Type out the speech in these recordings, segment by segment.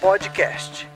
Podcast.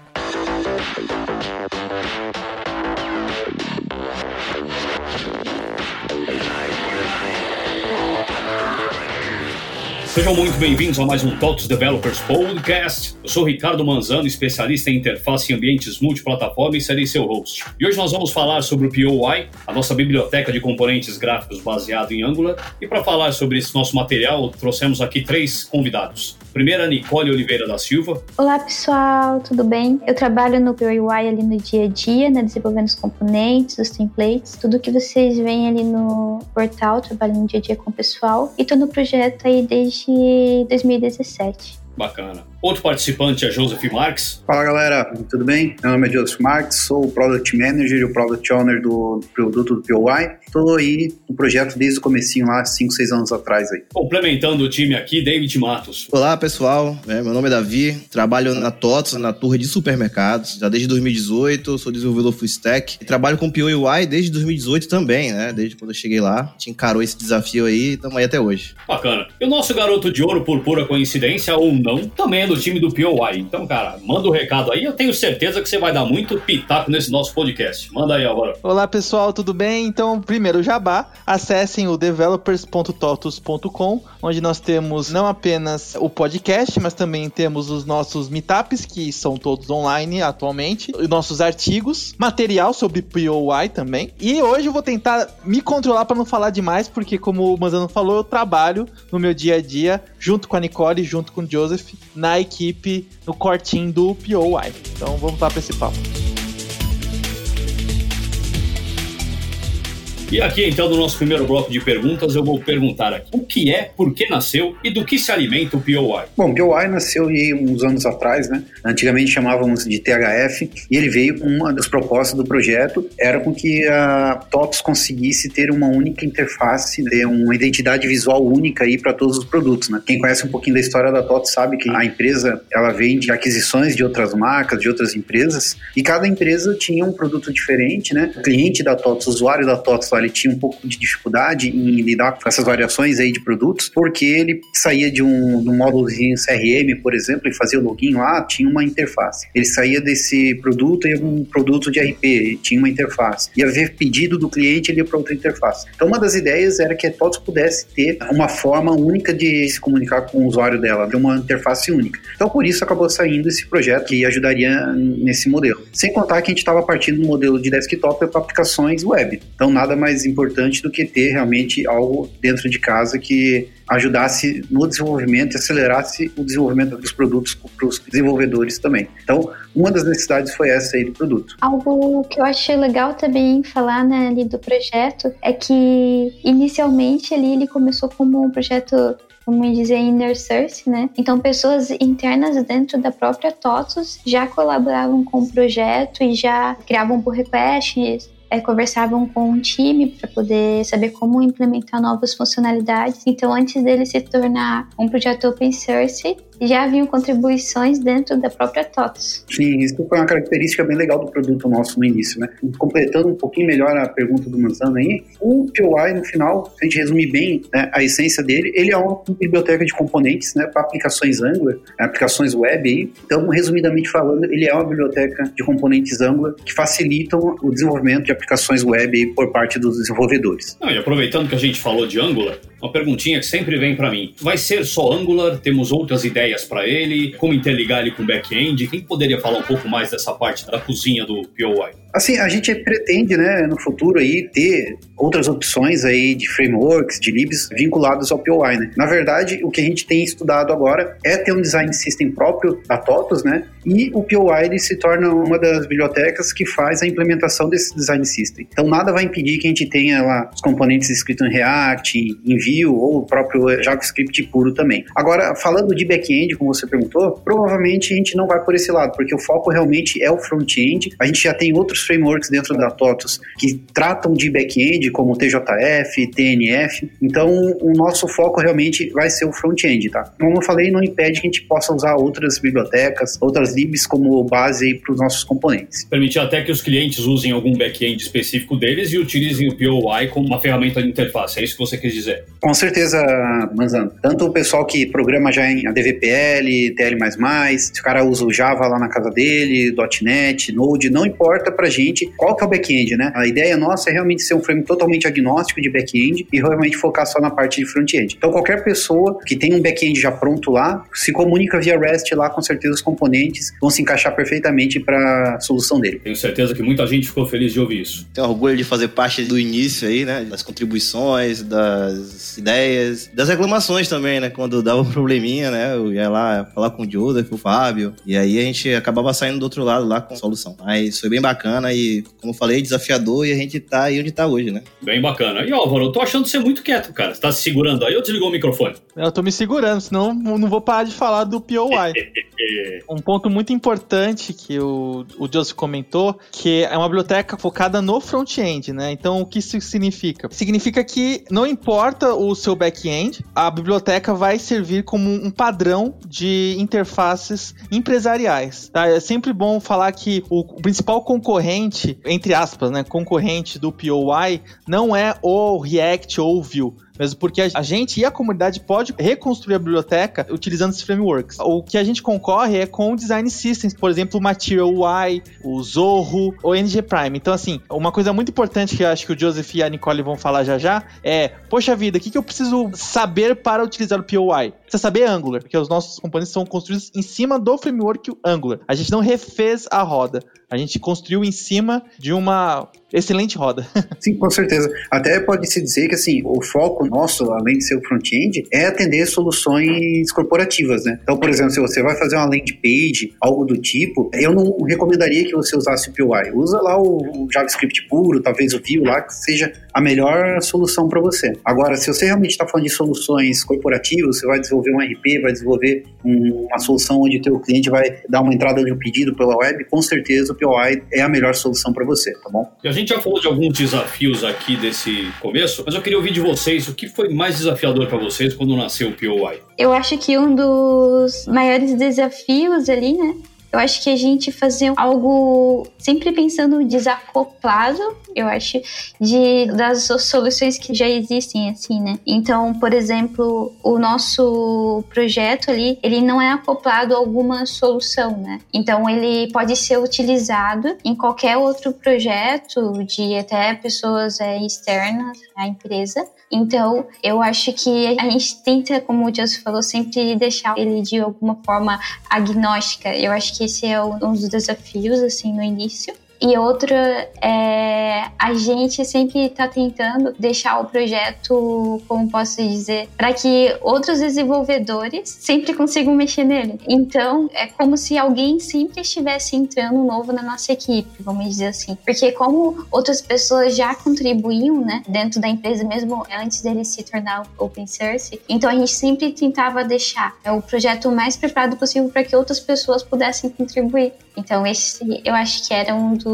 Sejam muito bem-vindos a mais um TOTOS Developers Podcast. Eu sou Ricardo Manzano, especialista em interface em ambientes multiplataforma e serei seu host. E hoje nós vamos falar sobre o POI, a nossa biblioteca de componentes gráficos baseado em Angular. E para falar sobre esse nosso material, trouxemos aqui três convidados. Primeiro, a Nicole Oliveira da Silva. Olá, pessoal, tudo bem? Eu trabalho no POI ali no dia a dia, né, desenvolvendo os componentes, os templates, tudo que vocês veem ali no portal, trabalho no dia a dia com o pessoal. E tô no projeto aí desde 2017. Bacana. Outro participante é Joseph Marques. Fala galera, tudo bem? Meu nome é Joseph Marques, sou o Product Manager e o Product Owner do produto do POI. Estou aí no projeto desde o comecinho lá, 5, 6 anos atrás aí. Complementando o time aqui, David Matos. Olá pessoal, é, meu nome é Davi, trabalho na TOTS, na torre de supermercados, já desde 2018, sou desenvolvedor full stack e trabalho com POI desde 2018 também, né? Desde quando eu cheguei lá, te encarou esse desafio aí e estamos aí até hoje. Bacana. E o nosso garoto de ouro, por pura coincidência ou não, também é do time do POI. Então, cara, manda o um recado aí. Eu tenho certeza que você vai dar muito pitaco nesse nosso podcast. Manda aí agora. Olá, pessoal, tudo bem? Então, primeiro, jabá. Acessem o developers.totus.com, onde nós temos não apenas o podcast, mas também temos os nossos meetups, que são todos online atualmente, os nossos artigos, material sobre POI também. E hoje eu vou tentar me controlar para não falar demais, porque, como o Manzano falou, eu trabalho no meu dia a dia, junto com a Nicole, junto com o Joseph, na equipe, no cortinho do POI. Então vamos lá para esse papo. E aqui, então, no nosso primeiro bloco de perguntas, eu vou perguntar aqui: o que é, por que nasceu e do que se alimenta o POI? Bom, o POI nasceu aí uns anos atrás, né? Antigamente chamávamos de THF, e ele veio com uma das propostas do projeto, era com que a TOTS conseguisse ter uma única interface, ter uma identidade visual única aí para todos os produtos, né? Quem conhece um pouquinho da história da TOTS sabe que a empresa, ela vem de aquisições de outras marcas, de outras empresas, e cada empresa tinha um produto diferente, né? O cliente da TOTS, o usuário da TOTS lá, ele tinha um pouco de dificuldade em lidar com essas variações aí de produtos, porque ele saía de um, de um módulozinho CRM, por exemplo, e fazia o login lá, tinha uma interface. Ele saía desse produto e um produto de RP, tinha uma interface. Ia ver pedido do cliente, ele ia para outra interface. Então, uma das ideias era que a TOTS pudesse ter uma forma única de se comunicar com o usuário dela, ter uma interface única. Então, por isso acabou saindo esse projeto que ajudaria nesse modelo. Sem contar que a gente estava partindo do modelo de desktop para aplicações web. Então, nada mais importante do que ter realmente algo dentro de casa que ajudasse no desenvolvimento e acelerasse o desenvolvimento dos produtos para os desenvolvedores também. Então, uma das necessidades foi essa aí do produto. Algo que eu achei legal também falar né, ali do projeto é que inicialmente ali ele começou como um projeto vamos dizer, inner source, né? Então, pessoas internas dentro da própria TOTOS já colaboravam com o projeto e já criavam pull requests, é, conversavam com um time para poder saber como implementar novas funcionalidades. Então, antes dele se tornar um projeto open source, já haviam contribuições dentro da própria TOTS. Sim, isso foi uma característica bem legal do produto nosso no início, né? Completando um pouquinho melhor a pergunta do Manzano aí, o POI, no final, se a gente resumir bem né, a essência dele, ele é uma biblioteca de componentes né, para aplicações Angular, aplicações web aí. Então, resumidamente falando, ele é uma biblioteca de componentes Angular que facilitam o desenvolvimento de aplicações web aí por parte dos desenvolvedores. Não, e aproveitando que a gente falou de Angular, uma perguntinha que sempre vem para mim. Vai ser só Angular? Temos outras ideias para ele? Como interligar ele com back-end? Quem poderia falar um pouco mais dessa parte da cozinha do POI? Assim, a gente pretende, né, no futuro aí ter outras opções aí de frameworks, de libs vinculados ao POI, né? Na verdade, o que a gente tem estudado agora é ter um design system próprio da TOTOS, né? E o POI se torna uma das bibliotecas que faz a implementação desse design system. Então, nada vai impedir que a gente tenha lá os componentes escritos em React, em Vue ou o próprio JavaScript puro também. Agora, falando de back-end, como você perguntou, provavelmente a gente não vai por esse lado, porque o foco realmente é o front-end. A gente já tem outros frameworks dentro da TOTOS que tratam de back-end, como TJF, TNF. Então, o nosso foco realmente vai ser o front-end, tá? Como eu falei, não impede que a gente possa usar outras bibliotecas, outras libs como base para os nossos componentes. Permitir até que os clientes usem algum back-end específico deles e utilizem o POI como uma ferramenta de interface. É isso que você quis dizer? Com certeza, Manzano. Tanto o pessoal que programa já em ADVPL, TL++, se o cara usa o Java lá na casa dele, .NET, Node, não importa pra gente qual que é o back-end, né? A ideia nossa é realmente ser um frame totalmente agnóstico de back-end e realmente focar só na parte de front-end. Então, qualquer pessoa que tem um back-end já pronto lá, se comunica via REST lá, com certeza os componentes vão se encaixar perfeitamente para a solução dele. Tenho certeza que muita gente ficou feliz de ouvir isso. Tenho orgulho de fazer parte do início aí, né? Das contribuições, das ideias, das reclamações também, né? Quando dava um probleminha, né? Eu ia lá falar com o Joseph, o Fábio, e aí a gente acabava saindo do outro lado lá com a solução. Mas foi bem bacana e, como eu falei, desafiador e a gente tá aí onde tá hoje, né? Bem bacana. E Álvaro, eu tô achando você muito quieto, cara. Você tá se segurando aí ou desligou o microfone? Eu tô me segurando, senão eu não vou parar de falar do POI. um ponto muito importante que o, o Joseph comentou, que é uma biblioteca focada no front-end, né? Então, o que isso significa? Significa que não importa o seu back-end, a biblioteca vai servir como um padrão de interfaces empresariais, tá? É sempre bom falar que o, o principal concorrente, entre aspas, né, concorrente do POI não é o React ou o Vue mesmo porque a gente e a comunidade pode reconstruir a biblioteca utilizando esses frameworks. O que a gente concorre é com design systems, por exemplo, o Material UI, o Zorro, o NG Prime. Então, assim, uma coisa muito importante que eu acho que o Joseph e a Nicole vão falar já já é, poxa vida, o que, que eu preciso saber para utilizar o POI? Precisa saber Angular, porque os nossos componentes são construídos em cima do framework Angular. A gente não refez a roda. A gente construiu em cima de uma excelente roda. Sim, com certeza. Até pode-se dizer que assim, o foco nosso, além de ser o front-end, é atender soluções corporativas, né? Então, por exemplo, se você vai fazer uma landing page, algo do tipo, eu não recomendaria que você usasse o POI. Usa lá o JavaScript puro, talvez o Vue lá, que seja a melhor solução para você. Agora, se você realmente está falando de soluções corporativas, você vai desenvolver um RP, vai desenvolver um, uma solução onde o teu cliente vai dar uma entrada de um pedido pela web, com certeza o POI é a melhor solução para você, tá bom? E a gente já falou de alguns desafios aqui desse começo, mas eu queria ouvir de vocês o que foi mais desafiador para vocês quando nasceu o POI. Eu acho que um dos maiores desafios ali, né, eu acho que a gente fazer algo sempre pensando desacoplado, eu acho, de das soluções que já existem, assim, né? Então, por exemplo, o nosso projeto ali, ele não é acoplado a alguma solução, né? Então, ele pode ser utilizado em qualquer outro projeto de até pessoas é, externas à empresa. Então, eu acho que a gente tenta, como o Joseph falou, sempre deixar ele de alguma forma agnóstica. Eu acho que esse é um dos desafios, assim, no início. E outra é a gente sempre está tentando deixar o projeto, como posso dizer, para que outros desenvolvedores sempre consigam mexer nele. Então, é como se alguém sempre estivesse entrando novo na nossa equipe, vamos dizer assim. Porque como outras pessoas já contribuíam, né, dentro da empresa mesmo antes dele se tornar open source, então a gente sempre tentava deixar o projeto mais preparado possível para que outras pessoas pudessem contribuir. Então, esse eu acho que era um dos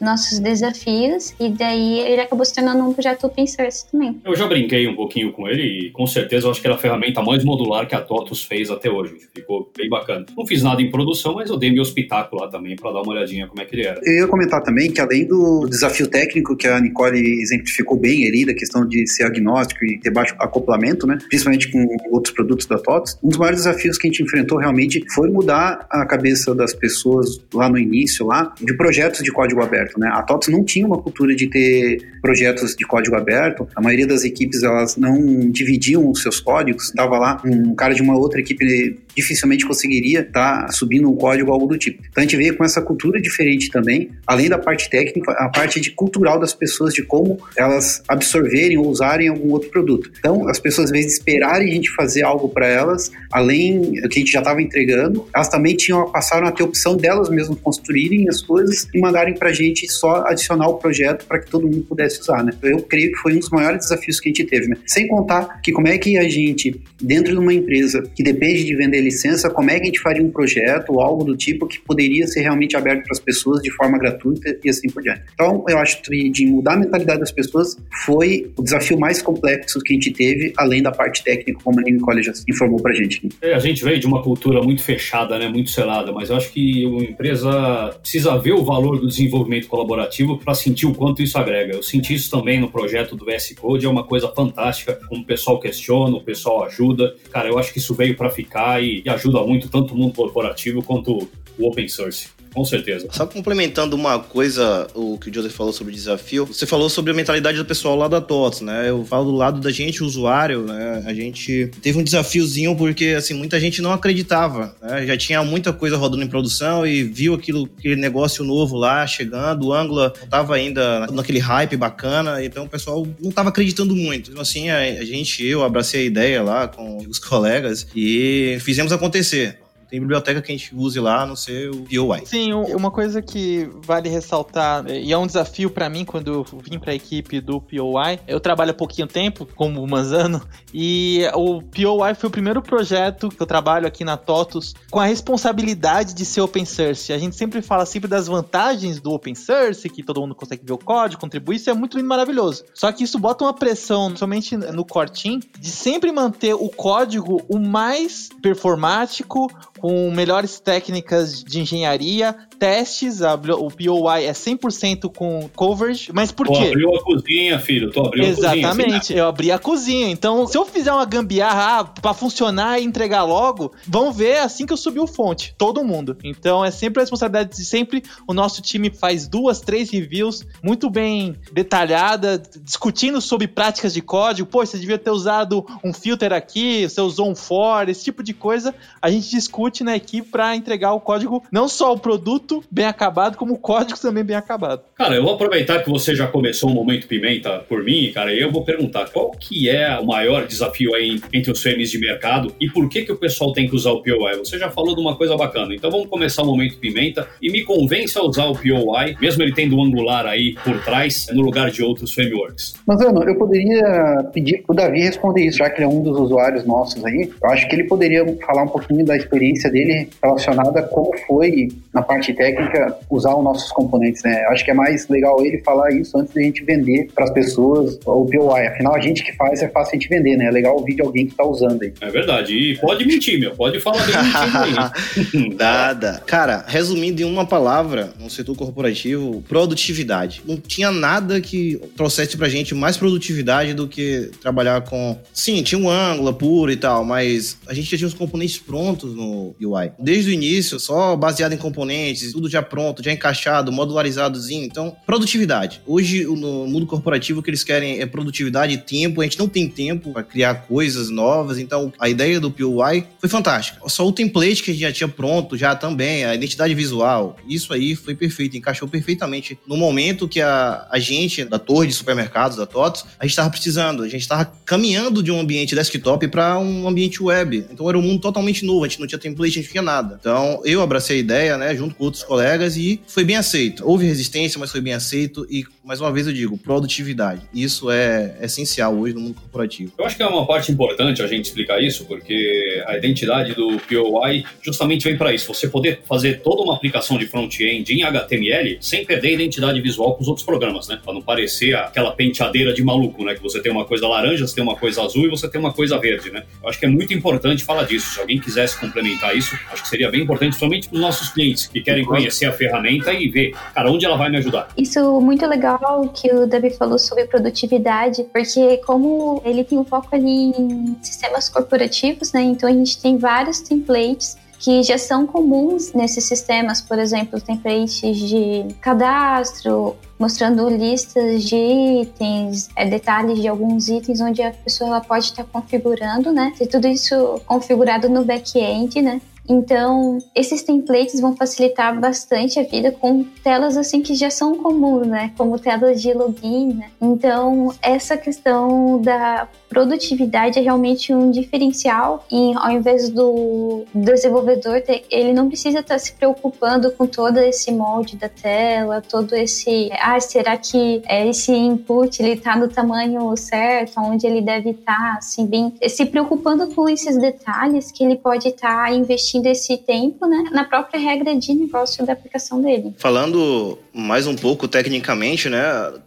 nossos desafios, e daí ele acabou se tornando um projeto open source também. Eu já brinquei um pouquinho com ele e com certeza eu acho que era a ferramenta mais modular que a TOTUS fez até hoje. Ficou bem bacana. Não fiz nada em produção, mas eu dei meu espetáculo lá também para dar uma olhadinha como é que ele era. Eu ia comentar também que além do desafio técnico que a Nicole exemplificou bem ali, da questão de ser agnóstico e ter baixo acoplamento, né, principalmente com outros produtos da TOTUS, um dos maiores desafios que a gente enfrentou realmente foi mudar a cabeça das pessoas lá no início, lá, de projetos de código aberto, né? A TOTS não tinha uma cultura de ter projetos de código aberto. A maioria das equipes, elas não dividiam os seus códigos. Tava lá um cara de uma outra equipe dificilmente conseguiria estar tá subindo um código ou algo do tipo. Então a gente veio com essa cultura diferente também, além da parte técnica, a parte de cultural das pessoas, de como elas absorverem ou usarem algum outro produto. Então as pessoas, às vezes, esperarem a gente fazer algo para elas, além do que a gente já estava entregando, elas também tinham passaram a ter opção delas mesmas construírem as coisas e mandarem para a gente só adicionar o projeto para que todo mundo pudesse usar, né? Eu creio que foi um dos maiores desafios que a gente teve, né? Sem contar que como é que a gente, dentro de uma empresa que depende de vender licença, como é que a gente faria um projeto ou algo do tipo que poderia ser realmente aberto para as pessoas de forma gratuita e assim por diante. Então, eu acho que de mudar a mentalidade das pessoas foi o desafio mais complexo que a gente teve, além da parte técnica, como a Nicole já informou para a gente. É, a gente veio de uma cultura muito fechada, né, muito selada, mas eu acho que uma empresa precisa ver o valor do desenvolvimento colaborativo para sentir o quanto isso agrega. Eu senti isso também no projeto do VS Code, é uma coisa fantástica, como o pessoal questiona, o pessoal ajuda. Cara, eu acho que isso veio para ficar e, e ajuda muito tanto o mundo corporativo quanto o open source com certeza. Só complementando uma coisa, o que o Joseph falou sobre o desafio, você falou sobre a mentalidade do pessoal lá da TOTS, né? Eu falo do lado da gente, usuário, né? A gente teve um desafiozinho porque, assim, muita gente não acreditava, né? Já tinha muita coisa rodando em produção e viu aquilo, aquele negócio novo lá chegando, o Angular estava ainda naquele hype bacana, então o pessoal não estava acreditando muito. Então, assim, a, a gente, eu abracei a ideia lá com os colegas e fizemos acontecer tem biblioteca que a gente use lá, a não ser o POI. Sim, uma coisa que vale ressaltar, e é um desafio para mim quando eu vim para a equipe do POI, eu trabalho há pouquinho tempo como Manzano, e o POI foi o primeiro projeto que eu trabalho aqui na TOTUS com a responsabilidade de ser open source. A gente sempre fala sempre das vantagens do open source, que todo mundo consegue ver o código, contribuir, isso é muito lindo, maravilhoso. Só que isso bota uma pressão, somente no core team, de sempre manter o código o mais performático, com melhores técnicas de engenharia, testes, a, o POI é 100% com coverage, mas por tu quê? abriu a cozinha, filho, tu abriu Exatamente, a cozinha. Exatamente, eu abri a cozinha. Então, se eu fizer uma gambiarra ah, para funcionar e entregar logo, vão ver assim que eu subir o fonte, todo mundo. Então, é sempre a responsabilidade de sempre o nosso time faz duas, três reviews muito bem detalhada, discutindo sobre práticas de código. Pô, você devia ter usado um filter aqui, você usou um for, esse tipo de coisa. A gente discute na equipe para entregar o código, não só o produto bem acabado, como o código também bem acabado. Cara, eu vou aproveitar que você já começou o momento pimenta por mim, cara, e eu vou perguntar qual que é o maior desafio aí entre os frames de mercado e por que que o pessoal tem que usar o POI? Você já falou de uma coisa bacana, então vamos começar o momento pimenta e me convença a usar o POI, mesmo ele tendo o Angular aí por trás, no lugar de outros frameworks. Mas, Ano, eu poderia pedir pro Davi responder isso, já que ele é um dos usuários nossos aí. Eu acho que ele poderia falar um pouquinho da experiência dele relacionada a como foi, na parte técnica, usar os nossos componentes, né? Acho que é mais legal ele falar isso antes da gente vender para as pessoas o POI. Afinal, a gente que faz é fácil a gente vender, né? É legal ouvir de alguém que está usando aí. É verdade. E pode mentir, meu. Pode falar bem mentindo aí. Nada. Cara, resumindo em uma palavra, no setor corporativo, produtividade. Não tinha nada que trouxesse pra gente mais produtividade do que trabalhar com... Sim, tinha um ângulo puro e tal, mas a gente já tinha os componentes prontos no UI. Desde o início, só baseado em componentes, tudo já pronto, já encaixado, modularizadozinho. Então, produtividade. Hoje, no mundo corporativo, o que eles querem é produtividade e tempo. A gente não tem tempo para criar coisas novas. Então, a ideia do POI foi fantástica. Só o template que a gente já tinha pronto, já também, a identidade visual, isso aí foi perfeito, encaixou perfeitamente no momento que a, a gente, da torre de supermercados, da TOTS, a gente estava precisando. A gente estava caminhando de um ambiente desktop para um ambiente web. Então, era um mundo totalmente novo. A gente não tinha template, não tinha nada. Então, eu abracei a ideia, né, junto com outros colegas e foi bem aceito. Houve resistência, mas foi bem aceito e, mais uma vez eu digo, produtividade. Isso é essencial hoje no mundo corporativo. Eu acho que é uma parte importante a gente explicar isso, porque a identidade do POI justamente vem para isso. Você poder fazer toda uma aplicação de front-end em HTML sem perder a identidade visual com os outros programas, né? Para não parecer aquela penteadeira de maluco, né? Que você tem uma coisa laranja, você tem uma coisa azul e você tem uma coisa verde, né? Eu acho que é muito importante falar disso. Se alguém quisesse complementar isso, acho que seria bem importante, principalmente para os nossos clientes que querem conhecer a ferramenta e ver, cara, onde ela vai me ajudar. Isso muito legal que o Davi falou sobre produtividade, porque como ele tem um foco ali em sistemas corporativos, né? Então a gente tem vários templates que já são comuns nesses sistemas, por exemplo, templates de cadastro, mostrando listas de itens, é, detalhes de alguns itens onde a pessoa ela pode estar configurando, né? Ter tudo isso configurado no back-end, né? Então, esses templates vão facilitar bastante a vida com telas assim que já são comuns, né? Como telas de login, né? Então, essa questão da produtividade é realmente um diferencial e ao invés do desenvolvedor ele não precisa estar se preocupando com todo esse molde da tela, todo esse ah, será que é, esse input ele está no tamanho certo, onde ele deve estar, tá, assim, bem se preocupando com esses detalhes que ele pode estar tá investindo esse tempo, né, na própria regra de negócio da aplicação dele. Falando mais um pouco tecnicamente, né,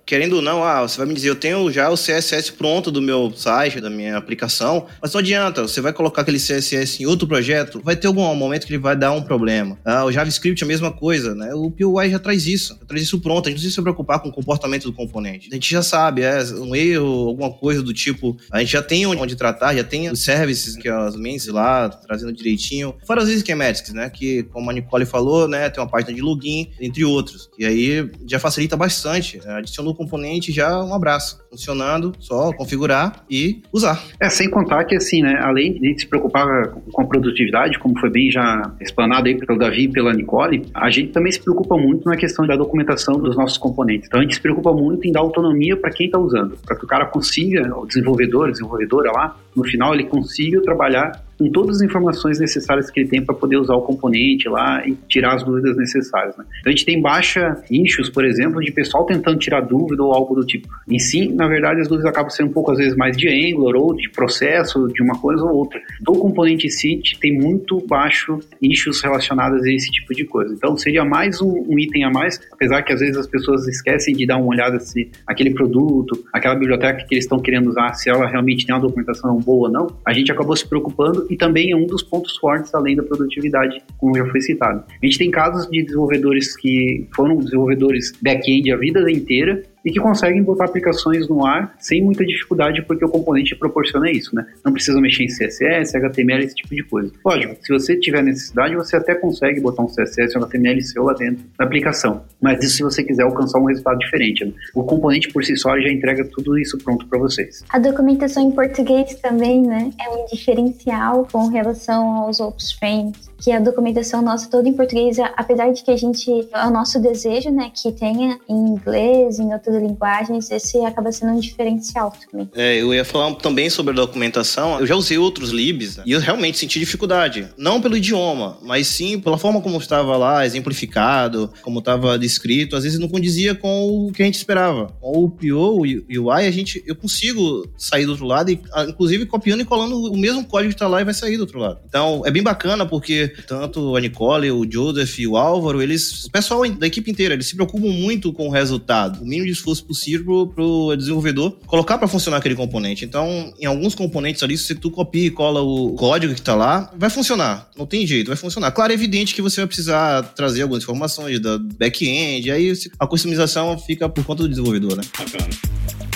querendo ou não, ah, você vai me dizer, eu tenho já o CSS pronto do meu site, da minha aplicação, mas não adianta, você vai colocar aquele CSS em outro projeto, vai ter algum momento que ele vai dar um problema. Ah, o JavaScript é a mesma coisa, né? O POI já traz isso, já traz isso pronto, a gente não precisa se preocupar com o comportamento do componente. A gente já sabe, é um erro, alguma coisa do tipo, a gente já tem onde tratar, já tem os services, que as mentes lá, trazendo direitinho. Fora as schematics, né? Que, como a Nicole falou, né? Tem uma página de login, entre outros. E aí já facilita bastante. Adicionou o componente, já um abraço. Funcionando, só configurar e usar. É, sem contar que, assim, né? Além de se preocupar com a produtividade, como foi bem já explanado aí pelo Davi e pela Nicole, a gente também se preocupa muito na questão da documentação dos nossos componentes. Então, a gente se preocupa muito em dar autonomia para quem está usando, para que o cara consiga, o desenvolvedor, desenvolvedora lá, no final ele consiga trabalhar com todas as informações necessárias que ele tem para poder usar o componente lá e tirar as dúvidas necessárias. Né? Então a gente tem baixa issues, por exemplo, de pessoal tentando tirar dúvida ou algo do tipo. Em si, na verdade, as dúvidas acabam sendo um pouco às vezes mais de Angular ou de processo, de uma coisa ou outra. Do componente em si, tem muito baixo issues relacionadas a esse tipo de coisa. Então seria mais um, um item a mais, apesar que às vezes as pessoas esquecem de dar uma olhada se aquele produto, aquela biblioteca que eles estão querendo usar, se ela realmente tem uma documentação boa ou não, a gente acabou se preocupando e também é um dos pontos fortes além da produtividade, como já foi citado. A gente tem casos de desenvolvedores que foram desenvolvedores back-end a vida inteira e que conseguem botar aplicações no ar sem muita dificuldade, porque o componente proporciona isso, né? Não precisa mexer em CSS, HTML, esse tipo de coisa. Lógico, se você tiver necessidade, você até consegue botar um CSS um HTML seu lá dentro da aplicação. Mas isso se você quiser alcançar um resultado diferente. Né? O componente por si só já entrega tudo isso pronto para vocês. A documentação em português também, né? É um diferencial com relação aos outros frames que a documentação nossa toda em português, apesar de que a gente, é o nosso desejo, né, que tenha em inglês, em outras linguagens, esse acaba sendo um diferencial também. É, eu ia falar também sobre a documentação. Eu já usei outros libs né, e eu realmente senti dificuldade. Não pelo idioma, mas sim pela forma como estava lá, exemplificado, como estava descrito. Às vezes não condizia com o que a gente esperava. Com o PO, o UI, a gente, eu consigo sair do outro lado, e, inclusive copiando e colando o mesmo código que está lá e vai sair do outro lado. Então, é bem bacana porque tanto a Nicole, o Joseph e o Álvaro, eles, o pessoal da equipe inteira, eles se preocupam muito com o resultado, o mínimo de esforço possível para o desenvolvedor colocar para funcionar aquele componente. Então, em alguns componentes ali, se tu copia e cola o código que está lá, vai funcionar. Não tem jeito, vai funcionar. Claro, é evidente que você vai precisar trazer algumas informações da back-end, aí a customização fica por conta do desenvolvedor, né? Bacana.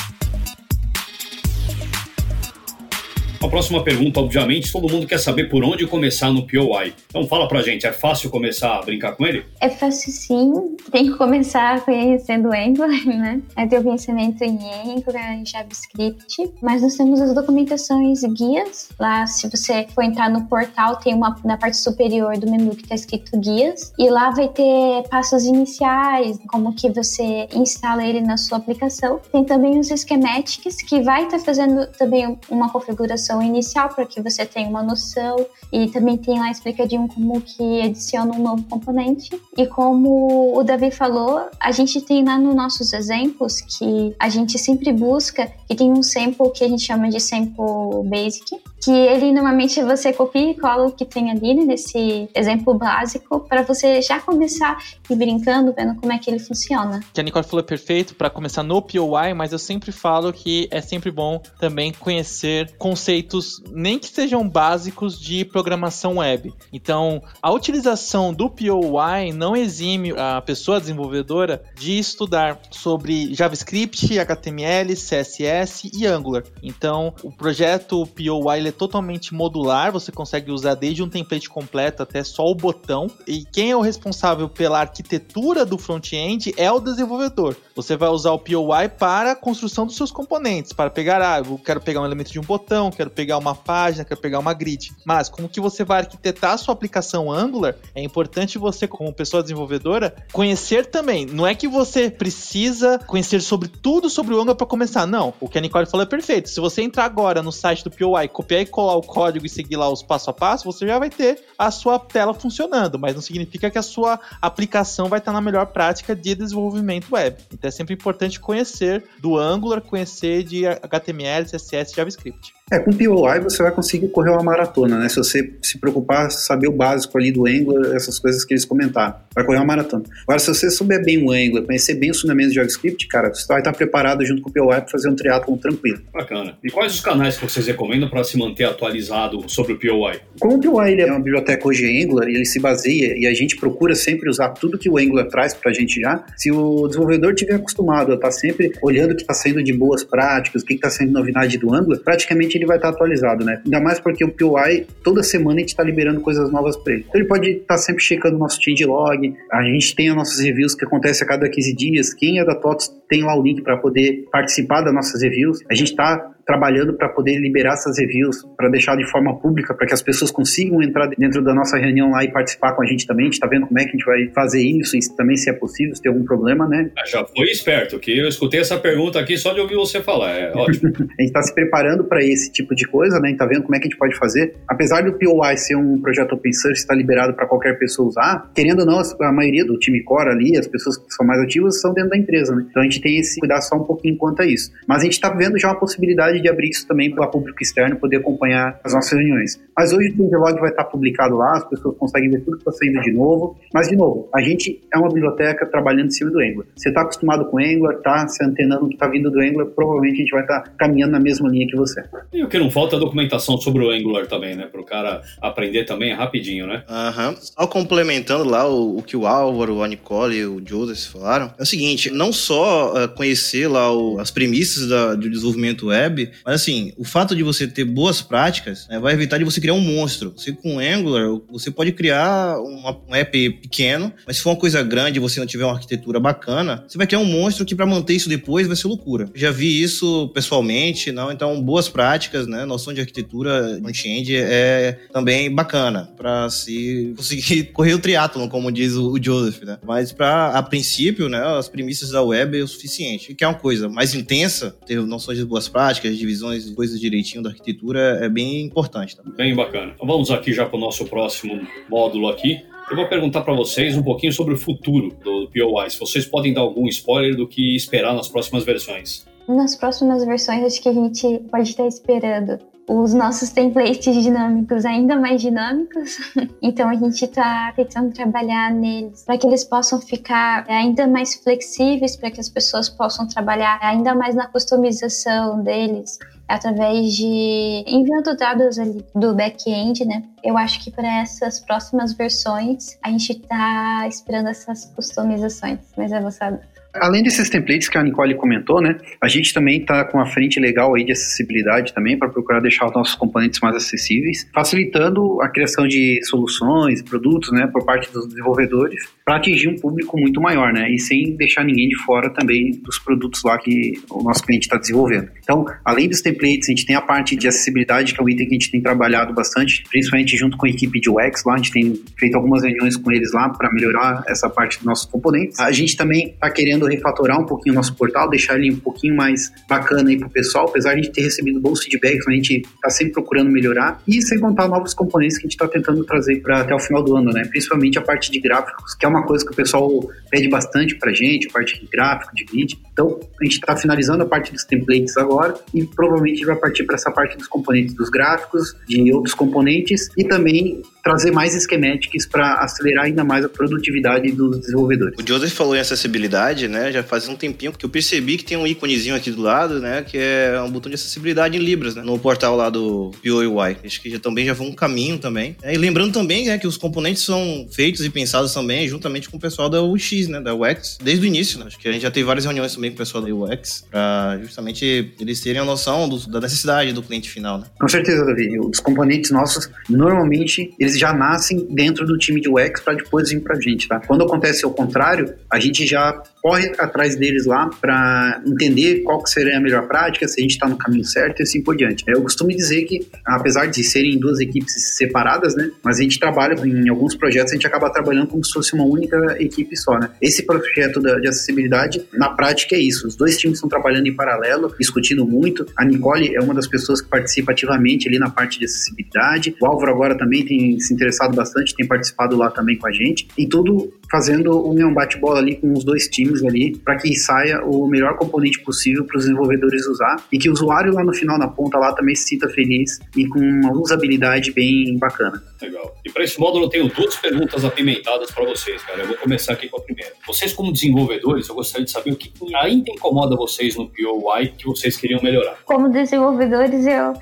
A próxima pergunta, obviamente, todo mundo quer saber por onde começar no POI. Então fala pra gente, é fácil começar a brincar com ele? É fácil sim, tem que começar conhecendo Angular, né? É ter o conhecimento em Angular, em JavaScript, mas nós temos as documentações guias. Lá, se você for entrar no portal, tem uma na parte superior do menu que está escrito guias, e lá vai ter passos iniciais, como que você instala ele na sua aplicação. Tem também os schematics, que vai estar tá fazendo também uma configuração inicial para que você tenha uma noção. E também tem lá explicadinho como que adiciona um novo componente. E como o Davi falou, a gente tem lá nos nossos exemplos que a gente sempre busca que tem um sample que a gente chama de sample basic, que ele normalmente você copia e cola o que tem ali né, nesse exemplo básico para você já começar e brincando, vendo como é que ele funciona. Que a Nicole falou é perfeito para começar no POI, mas eu sempre falo que é sempre bom também conhecer conceitos nem que sejam básicos, de programação web. Então, a utilização do POI não exime a pessoa desenvolvedora de estudar sobre JavaScript, HTML, CSS e Angular. Então, o projeto POI ele é totalmente modular, você consegue usar desde um template completo até só o botão. E quem é o responsável pela arquitetura do front-end é o desenvolvedor. Você vai usar o POI para a construção dos seus componentes, para pegar, ah, eu quero pegar um elemento de um botão, quero pegar uma página, quero pegar uma grid. Mas como que você vai arquitetar a sua aplicação Angular, é importante você, como pessoa desenvolvedora, conhecer também. Não é que você precisa conhecer sobre tudo sobre o Angular para começar. Não, o que a Nicole falou é perfeito. Se você entrar agora no site do POI, copiar e colar o código e seguir lá os passo a passo, você já vai ter a sua tela funcionando, mas não significa que a sua aplicação vai estar na melhor prática de desenvolvimento web. Então é sempre importante conhecer do Angular, conhecer de HTML, CSS, JavaScript. É, com POI você vai conseguir correr uma maratona, né? Se você se preocupar, saber o básico ali do Angular, essas coisas que eles comentaram, vai correr uma maratona. Agora, se você souber bem o Angular, conhecer bem os fundamentos de JavaScript, cara, você vai estar preparado junto com o POI para fazer um triatlon tranquilo. Bacana. E quais os canais que vocês recomendam para se manter atualizado sobre o POI? Como o POI ele é uma biblioteca hoje Angular, ele se baseia e a gente procura sempre usar tudo que o Angular traz para a gente já. Se o desenvolvedor tiver acostumado a estar sempre olhando o que está saindo de boas práticas, o que está sendo novidade do Angular, praticamente ele vai estar atualizado, né? Ainda mais porque o POI, toda semana a gente está liberando coisas novas para ele. Então ele pode estar tá sempre checando o nosso changelog, a gente tem as nossas reviews que acontecem a cada 15 dias. Quem é da TOTS tem lá o link para poder participar das nossas reviews. A gente está trabalhando para poder liberar essas reviews, para deixar de forma pública, para que as pessoas consigam entrar dentro da nossa reunião lá e participar com a gente também. A gente está vendo como é que a gente vai fazer isso, e também se é possível, se tem algum problema, né? Ah, já foi esperto, que eu escutei essa pergunta aqui só de ouvir você falar, é ótimo. a gente está se preparando para esse tipo de coisa, né? A gente está vendo como é que a gente pode fazer. Apesar do POI ser um projeto open source, está liberado para qualquer pessoa usar, querendo ou não, a maioria do time core ali, as pessoas que são mais ativas, são dentro da empresa, né? Então a gente tem esse cuidar só um pouquinho quanto a isso. Mas a gente está vendo já uma possibilidade de abrir isso também para o público externo poder acompanhar as nossas reuniões. Mas hoje o Changelog vai estar publicado lá, as pessoas conseguem ver tudo que está saindo de novo. Mas, de novo, a gente é uma biblioteca trabalhando em cima do Angular. Você está acostumado com o Angular, está se antenando no que está vindo do Angular, provavelmente a gente vai estar tá caminhando na mesma linha que você. E o que não falta é documentação sobre o Angular também, né? Para o cara aprender também rapidinho, né? Aham. Uhum. Só complementando lá o, o, que o Álvaro, a Nicole e o Joseph falaram, é o seguinte, não uh, conhecer lá o, as premissas da, do desenvolvimento web, mas assim, o fato de você ter boas práticas né, vai evitar de você criar um monstro. Você com Angular, você pode criar uma, um app pequeno, mas se for uma coisa grande e você não tiver uma arquitetura bacana, você vai criar um monstro que para manter isso depois vai ser loucura. Já vi isso pessoalmente, não? Então, boas práticas, né? Noção de arquitetura front-end é também bacana para se conseguir correr o triatlon, como diz o, o Joseph, né? Mas para a princípio, né, as premissas da web o suficiente. Que é uma coisa mais intensa, ter noções de boas práticas, divisões, coisas direitinho da arquitetura é bem importante. Tá? Bem bacana. Então vamos aqui já para o nosso próximo módulo aqui. Eu vou perguntar para vocês um pouquinho sobre o futuro do POI. Se vocês podem dar algum spoiler do que esperar nas próximas versões. Nas próximas versões, acho que a gente pode estar esperando os nossos templates dinâmicos ainda mais dinâmicos. Então a gente está tentando trabalhar neles para que eles possam ficar ainda mais flexíveis, para que as pessoas possam trabalhar ainda mais na customização deles através de enviando dados ali do back-end, né? Eu acho que para essas próximas versões a gente está esperando essas customizações mais avançadas. Além desses templates que a Nicole comentou, né, a gente também está com a frente legal aí de acessibilidade também para procurar deixar os nossos componentes mais acessíveis, facilitando a criação de soluções, produtos, né, por parte dos desenvolvedores, para atingir um público muito maior, né, e sem deixar ninguém de fora também dos produtos lá que o nosso cliente está desenvolvendo. Então, além dos templates, a gente tem a parte de acessibilidade, que é um item que a gente tem trabalhado bastante, principalmente junto com a equipe de UX lá, a gente tem feito algumas reuniões com eles lá para melhorar essa parte dos nossos componentes. A gente também está querendo tentando refatorar um pouquinho o nosso portal, deixar ele um pouquinho mais bacana aí pro pessoal, apesar de a gente ter recebido bons feedbacks, a gente tá sempre procurando melhorar, e sem contar novos componentes que a gente tá tentando trazer para até o final do ano, né? Principalmente a parte de gráficos, que é uma coisa que o pessoal pede bastante pra gente, a parte de gráfico, de vídeo. Então, a gente tá finalizando a parte dos templates agora e provavelmente vai partir para essa parte dos componentes dos gráficos, de outros componentes e também trazer mais schematics para acelerar ainda mais a produtividade dos desenvolvedores. O Joseph falou em acessibilidade, né? Já faz um tempinho que eu percebi que tem um íconezinho aqui do lado, né? Que é um botão de acessibilidade em Libras, né? No portal lá do POUI. Acho que já, também já foi um caminho também. É, e lembrando também né, que os componentes são feitos e pensados também juntamente com o pessoal da UX, né? Da UX, desde o início, né? Acho que a gente já teve várias reuniões também com o pessoal da UX para justamente eles terem a noção do, da necessidade do cliente final, né? Com certeza, Davi. Os componentes nossos, normalmente, eles já nascem dentro do time de UX para depois vir para a gente, tá? Quando acontece o contrário, a gente já corre atrás deles lá para entender qual que seria a melhor prática, se a gente está no caminho certo e assim por diante. Eu costumo dizer que, apesar de serem duas equipes separadas, né, mas a gente trabalha em alguns projetos, a gente acaba trabalhando como se fosse uma única equipe só, né. Esse projeto de acessibilidade, na prática, é isso. Os dois times estão trabalhando em paralelo, discutindo muito. A Nicole é uma das pessoas que participa ativamente ali na parte de acessibilidade. O Álvaro agora também tem se interessado bastante, tem participado lá também com a gente. E tudo fazendo um bate-bola ali com os dois times ali para que saia o melhor componente possível para os desenvolvedores usar e que o usuário lá no final na ponta lá também se sinta feliz e com uma usabilidade bem bacana. Legal. E para esse módulo eu tenho duas perguntas apimentadas para vocês, cara. Eu vou começar aqui com a primeira. Vocês como desenvolvedores, eu gostaria de saber o que ainda incomoda vocês no POI que vocês queriam melhorar. Como desenvolvedores, eu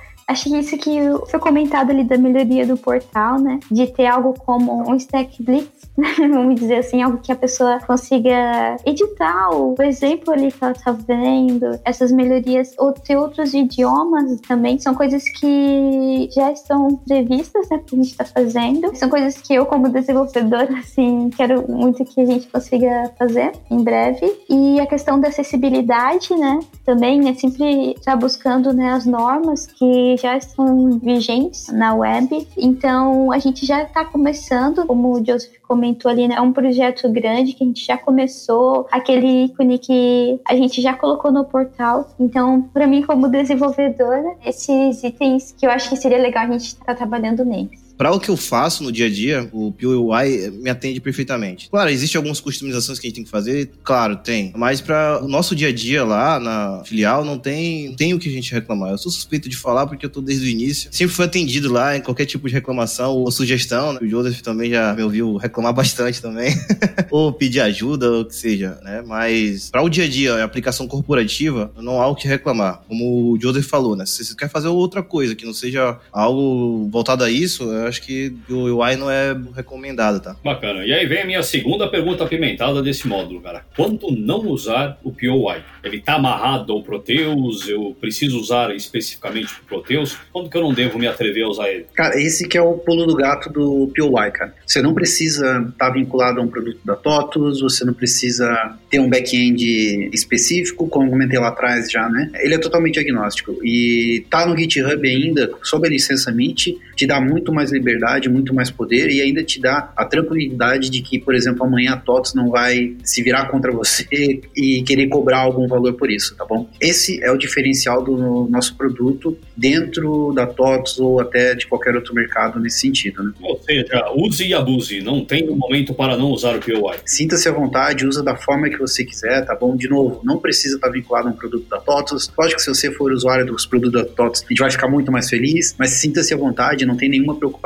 Que isso que foi comentado ali da melhoria do portal, né? De ter algo como um Stack Blitz, vamos dizer assim, algo que a pessoa consiga editar o exemplo ali que ela tá vendo, essas melhorias, ou ter outros idiomas também, são coisas que já estão previstas, né, que a gente tá fazendo. São coisas que eu, como desenvolvedora, assim, quero muito que a gente consiga fazer em breve. E a questão da acessibilidade, né, também é sempre tá buscando, né, as normas que já estão vigentes na web. Então, a gente já está começando, como o Joseph comentou ali, né? É um projeto grande que a gente já começou, aquele ícone que a gente já colocou no portal. Então, para mim, como desenvolvedora, esses itens que eu acho que seria legal a gente estar tá trabalhando neles. Para o que eu faço no dia a dia, o POI me atende perfeitamente. Claro, existem algumas customizações que a gente tem que fazer, claro, tem. Mas para o nosso dia a dia lá na filial, não tem, tem o que a gente reclamar. Eu sou suspeito de falar porque eu tô desde o início. Sempre fui atendido lá em qualquer tipo de reclamação ou sugestão. Né? O Joseph também já me ouviu reclamar bastante também. ou pedir ajuda, ou o que seja, né? Mas para o dia a dia, a aplicação corporativa, não há o que reclamar. Como o Joseph falou, né? Se você quer fazer outra coisa que não seja algo voltado a isso, eu acho que o UI não é recomendado, tá? Bacana. E aí vem a minha segunda pergunta apimentada desse módulo, cara. Quando não usar o POI? Ele tá amarrado ao Proteus? Eu preciso usar especificamente o Proteus? Quando que eu não devo me atrever a usar ele? Cara, esse que é o pulo do gato do POI, cara. Você não precisa estar tá vinculado a um produto da TOTUS, você não precisa ter um back-end específico, como comentei lá atrás já, né? Ele é totalmente agnóstico. E tá no GitHub ainda, sob a licença MIT, te dá muito mais liberdade, muito mais poder e ainda te dá a tranquilidade de que, por exemplo, amanhã a TOTS não vai se virar contra você e querer cobrar algum valor por isso, tá bom? Esse é o diferencial do nosso produto dentro da TOTS ou até de qualquer outro mercado nesse sentido, né? Ou seja, use e abuse, não tem um momento para não usar o POI. Sinta-se à vontade, usa da forma que você quiser, tá bom? De novo, não precisa estar vinculado a um produto da TOTS. Lógico que se você for usuário dos produtos da TOTS, a gente vai ficar muito mais feliz, mas sinta-se à vontade, não tem nenhuma preocupação,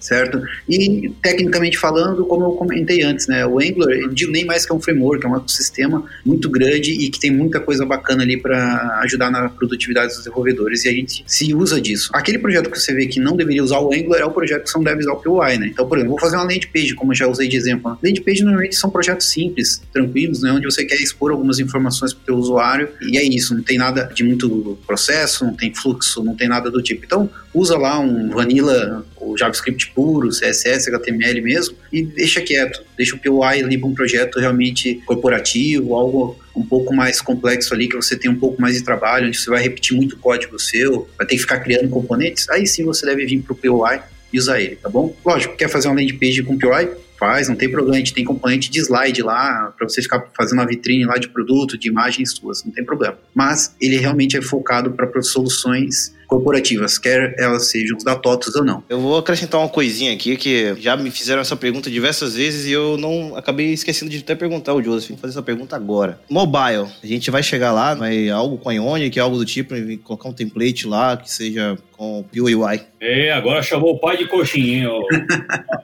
certo? E tecnicamente falando, como eu comentei antes, né, o Angular, digo nem mais que é um framework, é um ecossistema muito grande e que tem muita coisa bacana ali para ajudar na produtividade dos desenvolvedores e a gente se usa disso. Aquele projeto que você vê que não deveria usar o Angular é o projeto que são devs ao POI, né? Então, por exemplo, vou fazer uma landing page, como eu já usei de exemplo. Landing page normalmente são projetos simples, tranquilos, né, onde você quer expor algumas informações para o usuário e é isso, não tem nada de muito processo, não tem fluxo, não tem nada do tipo. Então, usa lá um vanilla, o JavaScript puro, CSS, HTML mesmo, e deixa quieto. Deixa o POI ali para um projeto realmente corporativo, algo um pouco mais complexo ali, que você tem um pouco mais de trabalho, onde você vai repetir muito código seu, vai ter que ficar criando componentes, aí sim você deve vir para o POI e usar ele, tá bom? Lógico, quer fazer uma landing page com POI? Faz, não tem problema, a gente tem componente de slide lá, para você ficar fazendo uma vitrine lá de produto, de imagens suas, não tem problema. Mas ele realmente é focado para soluções corporativas, quer elas sejam da TOTUS ou não. Eu vou acrescentar uma coisinha aqui que já me fizeram essa pergunta diversas vezes e eu não acabei esquecendo de até perguntar ao Joseph, fazer essa pergunta agora. Mobile, a gente vai chegar lá, vai algo com a Ionic, algo do tipo, colocar um template lá que seja com PUI. É, agora chamou o pai de coxinha.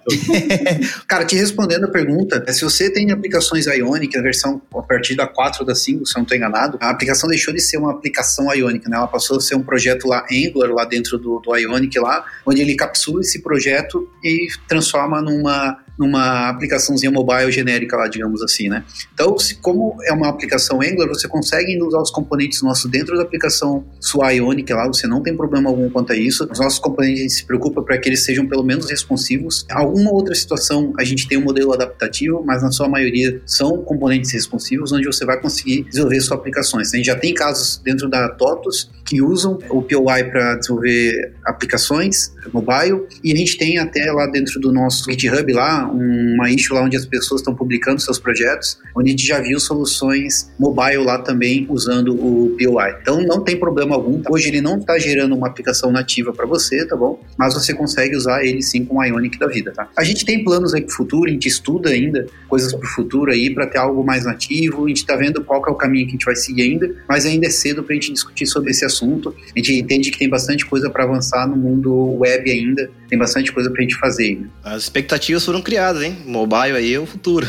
Cara, te respondendo a pergunta, se você tem aplicações Ionic, a versão a partir da 4 da 5, se eu não estou enganado, a aplicação deixou de ser uma aplicação Ionic, né? Ela passou a ser um projeto lá Angular, lá dentro do, do Ionic lá, onde ele capsula esse projeto e transforma numa numa aplicaçãozinha mobile genérica lá, digamos assim, né? Então, se, como é uma aplicação Angular, você consegue usar os componentes nossos dentro da aplicação sua Ionic lá, você não tem problema algum quanto a isso. Os nossos componentes a gente se preocupa para que eles sejam pelo menos responsivos. Em alguma outra situação a gente tem um modelo adaptativo, mas na sua maioria são componentes responsivos, onde você vai conseguir desenvolver suas aplicações. A gente já tem casos dentro da TOTUS que usam o POI para desenvolver aplicações mobile e a gente tem até lá dentro do nosso GitHub lá uma issue lá onde as pessoas estão publicando seus projetos, onde a gente já viu soluções mobile lá também usando o POI. Então não tem problema algum. Hoje ele não está gerando uma aplicação nativa para você, tá bom? Mas você consegue usar ele sim com o Ionic da vida, tá? A gente tem planos aí para o futuro, a gente estuda ainda coisas para o futuro aí para ter algo mais nativo. A gente está vendo qual é o caminho que a gente vai seguir ainda, mas ainda é cedo para a gente discutir sobre esse assunto. A gente entende que tem bastante coisa para avançar no mundo web ainda, tem bastante coisa para a gente fazer. Né? As expectativas foram criadas, hein? Mobile aí é o futuro.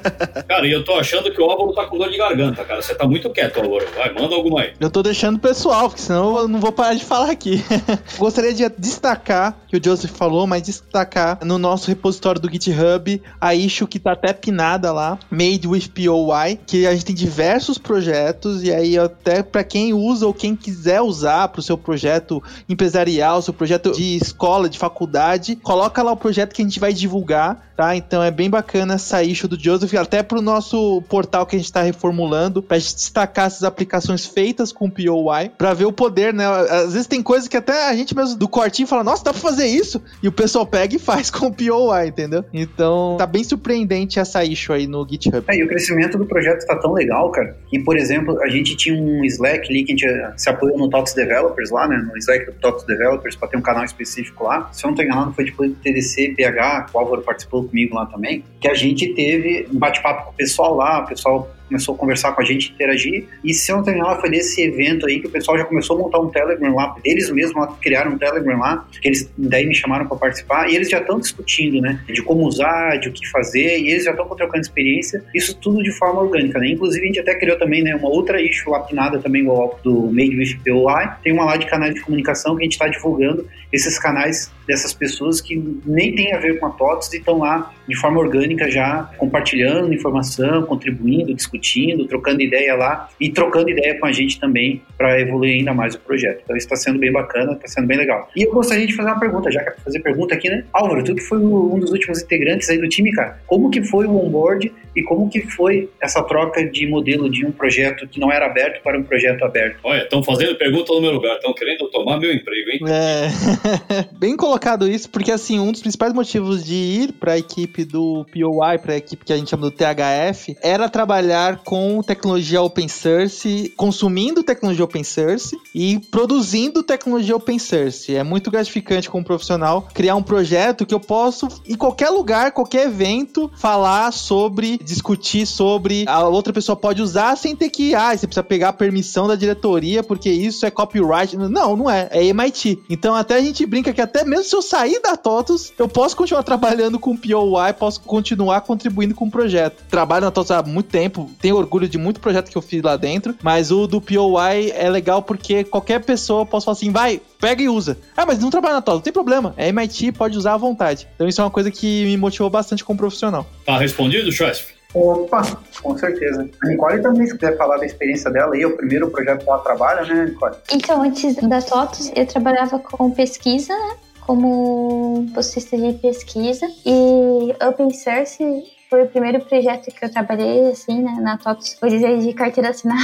cara, e eu tô achando que o Álvaro tá com dor de garganta, cara. Você tá muito quieto, Álvaro. Vai, manda alguma aí. Eu tô deixando pessoal, porque senão eu não vou parar de falar aqui. Gostaria de destacar, que o Joseph falou, mas destacar no nosso repositório do GitHub a issue que tá até pinada lá, Made with POI, que a gente tem diversos projetos, e aí até para quem usa ou quem quiser usar para o seu projeto empresarial, seu projeto de escola, de faculdade, coloca lá o projeto que a gente vai divulgar tá? Então é bem bacana essa issue do Joseph, até pro nosso portal que a gente está reformulando, pra gente destacar essas aplicações feitas com POI, para ver o poder, né? Às vezes tem coisa que até a gente mesmo do cortinho fala, nossa, dá pra fazer isso? E o pessoal pega e faz com POI, entendeu? Então tá bem surpreendente essa issue aí no GitHub. É, e o crescimento do projeto tá tão legal, cara, que, por exemplo, a gente tinha um Slack ali que a gente se apoiou no Talks Developers lá, né? No Slack do Talks Developers, para ter um canal específico lá. Se eu não tô enganado, foi depois do TDC, PH, o Álvaro participou comigo lá também, que a gente teve um bate-papo com o pessoal lá, o pessoal começou a conversar com a gente, interagir. E se eu não tenho foi nesse evento aí que o pessoal já começou a montar um Telegram lá. Eles mesmos lá, criaram um Telegram lá, que eles daí me chamaram para participar. E eles já estão discutindo, né? De como usar, de o que fazer. E eles já estão trocando experiência. Isso tudo de forma orgânica, né? Inclusive a gente até criou também, né? Uma outra issue lapinada também do Made with POI. Tem uma lá de canais de comunicação que a gente está divulgando esses canais dessas pessoas que nem tem a ver com a TOTS e estão lá de forma orgânica já compartilhando informação, contribuindo, discutindo trocando ideia lá e trocando ideia com a gente também para evoluir ainda mais o projeto. Então isso está sendo bem bacana, está sendo bem legal. E eu gostaria de fazer uma pergunta, já que é para fazer pergunta aqui, né? Álvaro, tu que foi um dos últimos integrantes aí do time, cara, como que foi o onboard e como que foi essa troca de modelo de um projeto que não era aberto para um projeto aberto? Olha, estão fazendo pergunta no meu lugar, estão querendo tomar meu emprego, hein? É, bem colocado isso, porque assim, um dos principais motivos de ir para a equipe do POI, para a equipe que a gente chama do THF, era trabalhar trabalhar com tecnologia open source, consumindo tecnologia open source e produzindo tecnologia open source. É muito gratificante como profissional criar um projeto que eu posso, em qualquer lugar, qualquer evento, falar sobre, discutir sobre, a outra pessoa pode usar sem ter que, ah, você precisa pegar a permissão da diretoria porque isso é copyright. Não, não é. É MIT. Então até a gente brinca que até mesmo se eu sair da TOTUS, eu posso continuar trabalhando com POI, posso continuar contribuindo com o projeto. Trabalho na TOTUS há muito tempo, tenho orgulho de muito projeto que eu fiz lá dentro, mas o do POI é legal porque qualquer pessoa posso falar assim, vai, pega e usa. Ah, mas não trabalha na TOS, não tem problema. É MIT, pode usar à vontade. Então isso é uma coisa que me motivou bastante como profissional. Tá respondido, Chesf? Opa, com certeza. A Nicole também, se quiser falar da experiência dela aí, é o primeiro projeto que ela trabalha, né, Nicole? Então, antes da TOTOS, eu trabalhava com pesquisa, né? Como bolsista de pesquisa. E open source foi o primeiro projeto que eu trabalhei, assim, né, na TOTS, vou dizer, de carteira assinada.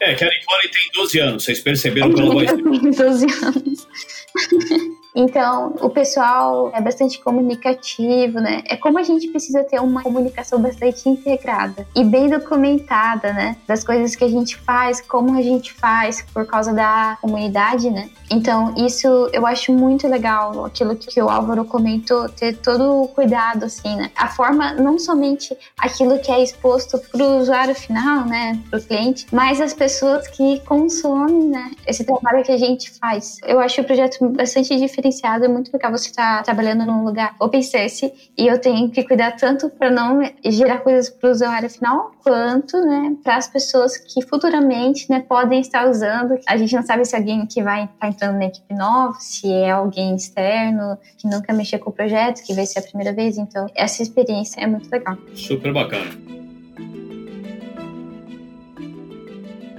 É, que a Nicole tem 12 anos, vocês perceberam pela voz. Eu tenho 12 anos. Então, o pessoal é bastante comunicativo, né? É como a gente precisa ter uma comunicação bastante integrada e bem documentada, né? Das coisas que a gente faz, como a gente faz por causa da comunidade, né? Então, isso eu acho muito legal, aquilo que o Álvaro comentou, ter todo o cuidado, assim, né? A forma, não somente aquilo que é exposto para o usuário final, né? Para o cliente, mas as pessoas que consomem, né? Esse trabalho que a gente faz. Eu acho o projeto bastante diferenciado, é muito legal você estar tá trabalhando num lugar open source e eu tenho que cuidar tanto para não gerar coisas para o usuário final, quanto, né, para as pessoas que futuramente, né, podem estar usando. A gente não sabe se alguém que vai estar tá entrando na equipe nova, se é alguém externo que nunca mexeu com o projeto, que vai ser a primeira vez. Então, essa experiência é muito legal. Super bacana.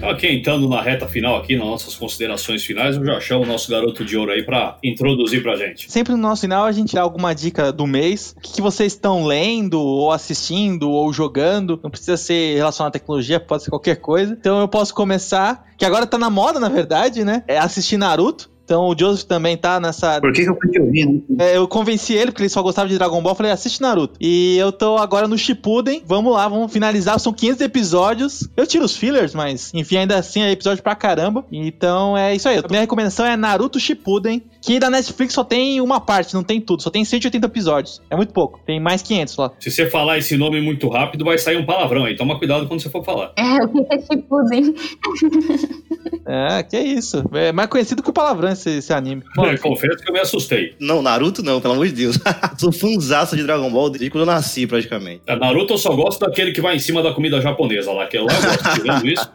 Ok, entrando na reta final aqui, nas nossas considerações finais, eu já chamo o nosso garoto de ouro aí para introduzir pra gente. Sempre no nosso final a gente dá alguma dica do mês. O que, que vocês estão lendo, ou assistindo, ou jogando. Não precisa ser relacionado à tecnologia, pode ser qualquer coisa. Então eu posso começar, que agora tá na moda, na verdade, né? É assistir Naruto. Então o Joseph também tá nessa. Por que, que eu fui te ouvir, né? É, eu convenci ele, porque ele só gostava de Dragon Ball. Falei, assiste Naruto. E eu tô agora no Shippuden. Vamos lá, vamos finalizar. São 500 episódios. Eu tiro os fillers, mas enfim, ainda assim é episódio pra caramba. Então é isso aí. A minha recomendação é Naruto Shippuden, que da Netflix só tem uma parte, não tem tudo. Só tem 180 episódios. É muito pouco. Tem mais 500 lá. Se você falar esse nome muito rápido, vai sair um palavrão aí. Toma cuidado quando você for falar. É, o que é Shippuden? é, que é isso. É mais conhecido que o palavrão esse, esse anime. Bom, eu confesso que eu me assustei. Não, Naruto não, pelo amor de Deus. Sou fãzaço de Dragon Ball desde quando eu nasci, praticamente. A Naruto eu só gosto daquele que vai em cima da comida japonesa lá, que é lá eu gosto, tirando isso.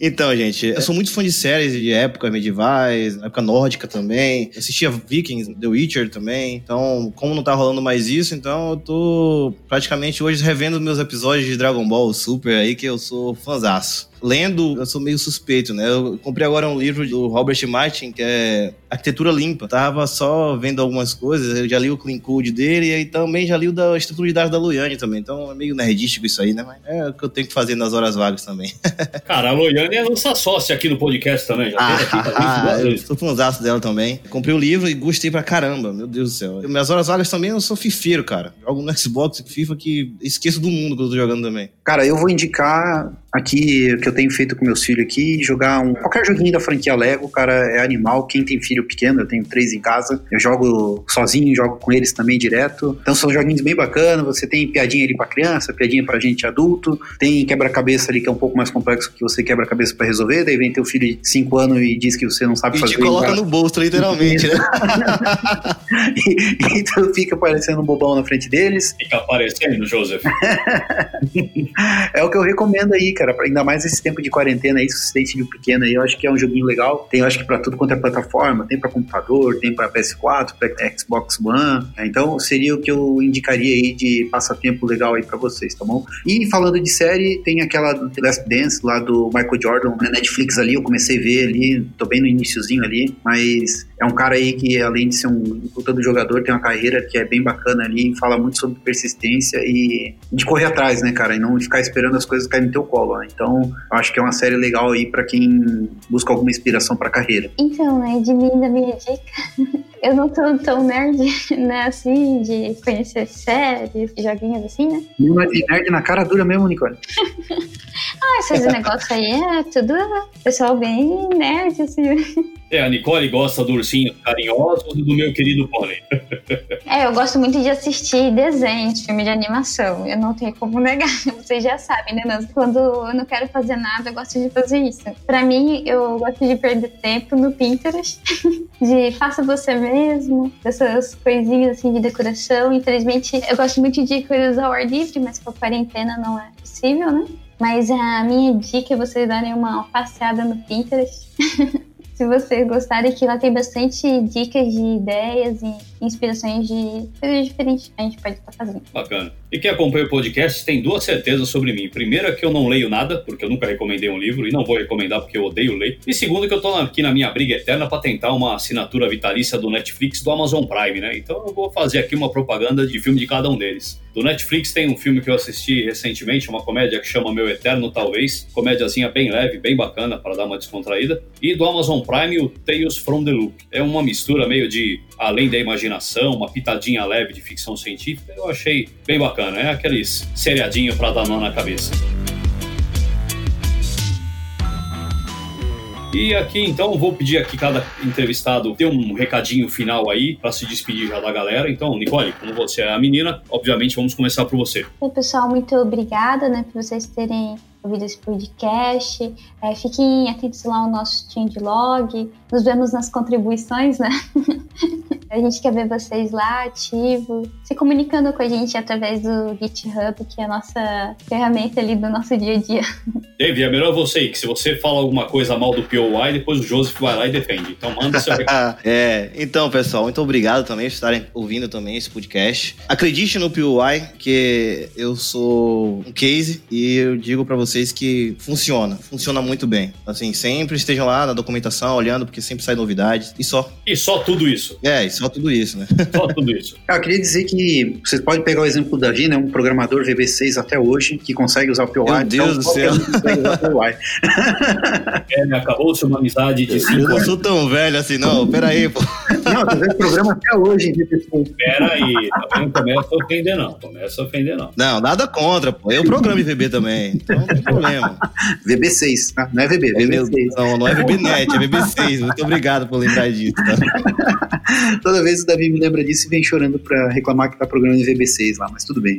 Então, gente, eu sou muito fã de séries de época medievais, época nórdica também. Eu assistia Vikings, The Witcher também. Então, como não tá rolando mais isso, então eu tô praticamente hoje revendo meus episódios de Dragon Ball Super aí, que eu sou fãzaço lendo, eu sou meio suspeito, né? Eu comprei agora um livro do Robert Martin, que é Arquitetura Limpa. Tava só vendo algumas coisas, eu já li o Clean Code dele e aí também já li o da estrutura de dados da Loiane também. Então é meio nerdístico isso aí, né? Mas é o que eu tenho que fazer nas horas vagas também. Cara, a Loiane é nossa sócia aqui no podcast também. Já ah, aqui, tá ah, eu sou fãzaço dela também. Comprei o livro e gostei pra caramba, meu Deus do céu. Minhas horas vagas também eu sou fifeiro, cara. Jogo no Xbox FIFA que esqueço do mundo que eu tô jogando também. Cara, eu vou indicar aqui que eu tenho feito com meus filhos aqui, jogar um qualquer joguinho da franquia Lego, cara, é animal. Quem tem filho pequeno, eu tenho três em casa, eu jogo sozinho, jogo com eles também direto. Então são joguinhos bem bacanas. Você tem piadinha ali para criança, piadinha para gente adulto, tem quebra-cabeça ali que é um pouco mais complexo que você quebra-cabeça para resolver. Daí vem teu filho de 5 anos e diz que você não sabe e fazer. E te coloca no bolso, literalmente, né? e, então fica parecendo um bobão na frente deles. Fica aparecendo, Joseph. é o que eu recomendo aí, cara, ainda mais esse tempo de quarentena aí, se você tem filho pequeno aí, eu acho que é um joguinho legal. Tem, eu acho que para tudo quanto é plataforma, tem para computador, tem para PS4, para Xbox One. Né? Então seria o que eu indicaria aí de passatempo legal aí para vocês, tá bom? E falando de série, tem aquela The Last Dance lá do Michael Jordan na Netflix ali, eu comecei a ver ali, tô bem no iníciozinho ali, mas é um cara aí que, além de ser um puta do jogador, tem uma carreira que é bem bacana ali, fala muito sobre persistência e de correr atrás, né, cara? E não ficar esperando as coisas caírem no teu colo, Então, eu acho que é uma série legal aí para quem busca alguma inspiração pra carreira. Então, né, de mim, da minha dica, eu não tô tão nerd, né, assim, de conhecer séries, joguinhos assim, né? Não é de nerd na cara dura mesmo, Nicole. ah, esses negócios aí é tudo pessoal bem nerd, assim. É, a Nicole gosta do ursinho carinhoso e do meu querido pônei. é, eu gosto muito de assistir desenhos, filme de animação. Eu não tenho como negar. Vocês já sabem, né? Quando eu não quero fazer nada, eu gosto de fazer isso. Pra mim, eu gosto de perder tempo no Pinterest, de faça você mesmo, dessas coisinhas assim de decoração. Infelizmente, eu gosto muito de coisas ao ar livre, mas com a quarentena não é possível, né? Mas a minha dica é vocês darem uma passeada no Pinterest. se vocês gostarem, que lá tem bastante dicas de ideias e inspirações de coisas diferentes que a gente pode estar fazendo. Bacana. E quem acompanha o podcast tem duas certezas sobre mim. Primeiro é que eu não leio nada, porque eu nunca recomendei um livro e não vou recomendar porque eu odeio ler. E segundo que eu tô aqui na minha briga eterna para tentar uma assinatura vitalícia do Netflix do Amazon Prime, né? Então eu vou fazer aqui uma propaganda de filme de cada um deles. Do Netflix tem um filme que eu assisti recentemente, uma comédia que chama Meu Eterno Talvez, comédiazinha bem leve, bem bacana para dar uma descontraída. E do Amazon Prime o Tales from the Loop. É uma mistura meio de além da imaginação, uma pitadinha leve de ficção científica. Eu achei bem bacana, é aqueles seriadinho para dar nó na cabeça. E aqui então vou pedir aqui cada entrevistado ter um recadinho final aí para se despedir já da galera. Então, Nicole, como você é a menina, obviamente vamos começar por você. Pessoal, muito obrigada, né, por vocês terem ouvido esse podcast. É, fiquem atentos lá ao nosso changelog. Nos vemos nas contribuições, né? a gente quer ver vocês lá, ativo, se comunicando com a gente através do GitHub, que é a nossa ferramenta ali do nosso dia a dia. Dave, é melhor você ir, que se você fala alguma coisa mal do POI, depois o Joseph vai lá e defende. Então manda seu recado. é, então, pessoal, muito obrigado também por estarem ouvindo também esse podcast. Acredite no POI, que eu sou um case e eu digo para vocês que funciona, funciona muito bem. Assim, sempre estejam lá na documentação, olhando, porque sempre sai novidades e só. E só tudo isso. É, e só tudo isso, né? Só tudo isso. Ah, eu queria dizer que vocês podem pegar o exemplo do Davi, né? Um programador VB6 até hoje, que consegue usar o POI. Meu Deus do céu. é, né? acabou-se uma amizade de cinco Eu não sou tão velho assim, não. Peraí, pô. Não, você vê programa até hoje. Peraí, tá não começa a ofender, não. Começa a ofender, não. Não, nada contra, pô. Eu programo em VB também. Então não tem problema. VB6, tá? Não é VB, É meu- VB6. não, não é VBNet, é VB6. Muito obrigado por lembrar disso, tá? Toda vez o Davi me lembra disso e vem chorando pra reclamar que tá programando em VB6 lá, mas tudo bem.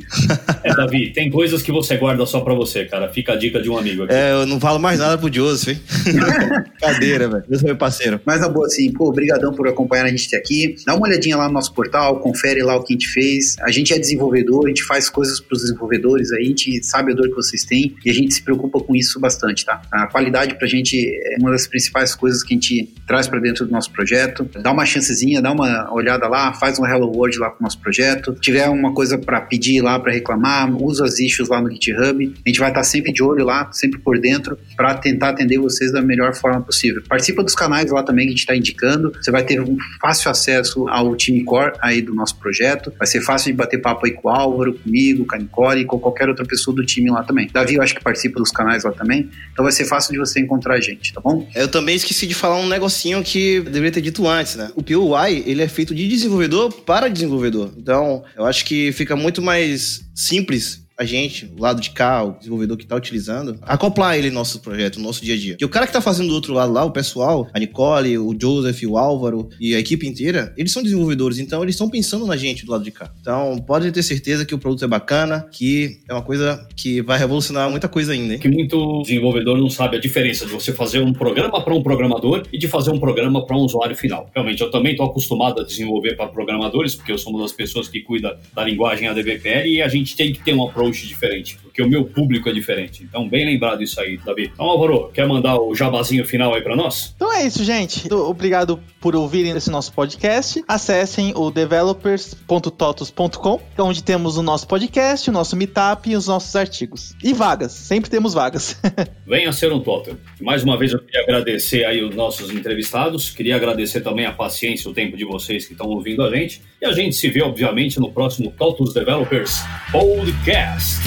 É, Davi, tem coisas que você guarda só pra você, cara. Fica a dica de um amigo aqui. É, eu não falo mais nada pro Joseph, hein? Cadeira, velho. Deus é meu parceiro. Mas na boa, assim, pô, obrigadão por acompanhar a gente aqui. Dá uma olhadinha lá no nosso portal, confere lá o que a gente fez. A gente é desenvolvedor, a gente faz coisas pros desenvolvedores aí, a gente sabe a dor que vocês têm e a gente se preocupa com isso bastante, tá? A qualidade pra gente é uma das principais coisas que a gente traz pra dentro do nosso projeto. Dá uma chancezinha, dá uma olhada lá, faz um Hello World lá pro nosso projeto. Se tiver uma coisa pra pedir lá, pra reclamar, usa as issues lá no GitHub. A gente vai estar sempre de olho lá, sempre por dentro, pra tentar atender vocês da melhor forma possível. Participa dos canais lá também que a gente está indicando. Você vai ter um fácil acesso ao time core aí do nosso projeto. Vai ser fácil de bater papo aí com o Álvaro, comigo, com a Nicole e com qualquer outra pessoa do time lá também. Davi, eu acho que participa dos canais lá também. Então vai ser fácil de você encontrar a gente, tá bom? Eu também esqueci de falar um negocinho que deveria ter dito antes, né? O POI, ele é feito de desenvolvedor para desenvolvedor. Então, eu acho que fica muito mais simples a gente, o lado de cá, o desenvolvedor que tá utilizando, acoplar ele no nosso projeto, no nosso dia a dia. E o cara que tá fazendo do outro lado lá, o pessoal, a Nicole, o Joseph, o Álvaro e a equipe inteira, eles são desenvolvedores, então eles estão pensando na gente do lado de cá. Então, pode ter certeza que o produto é bacana, que é uma coisa que vai revolucionar muita coisa ainda, hein? Que muito desenvolvedor não sabe a diferença de você fazer um programa para um programador e de fazer um programa para um usuário final. Realmente, eu também estou acostumado a desenvolver para programadores, porque eu sou uma das pessoas que cuida da linguagem ADVPL e a gente tem que ter um approach diferente, porque o meu público é diferente. Então, bem lembrado isso aí, Davi. Então, Álvaro, quer mandar o jabazinho final aí para nós? Então é isso, gente. Obrigado por ouvirem esse nosso podcast. Acessem o developers.totos.com, onde temos o nosso podcast, o nosso meetup e os nossos artigos. E vagas, sempre temos vagas. Venha ser um Totem. Mais uma vez eu queria agradecer aí os nossos entrevistados, queria agradecer também a paciência, o tempo de vocês que estão ouvindo a gente. E a gente se vê, obviamente, no próximo Totos Developers Podcast.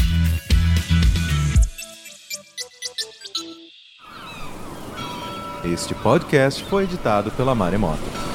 Este podcast foi editado pela Maremoto.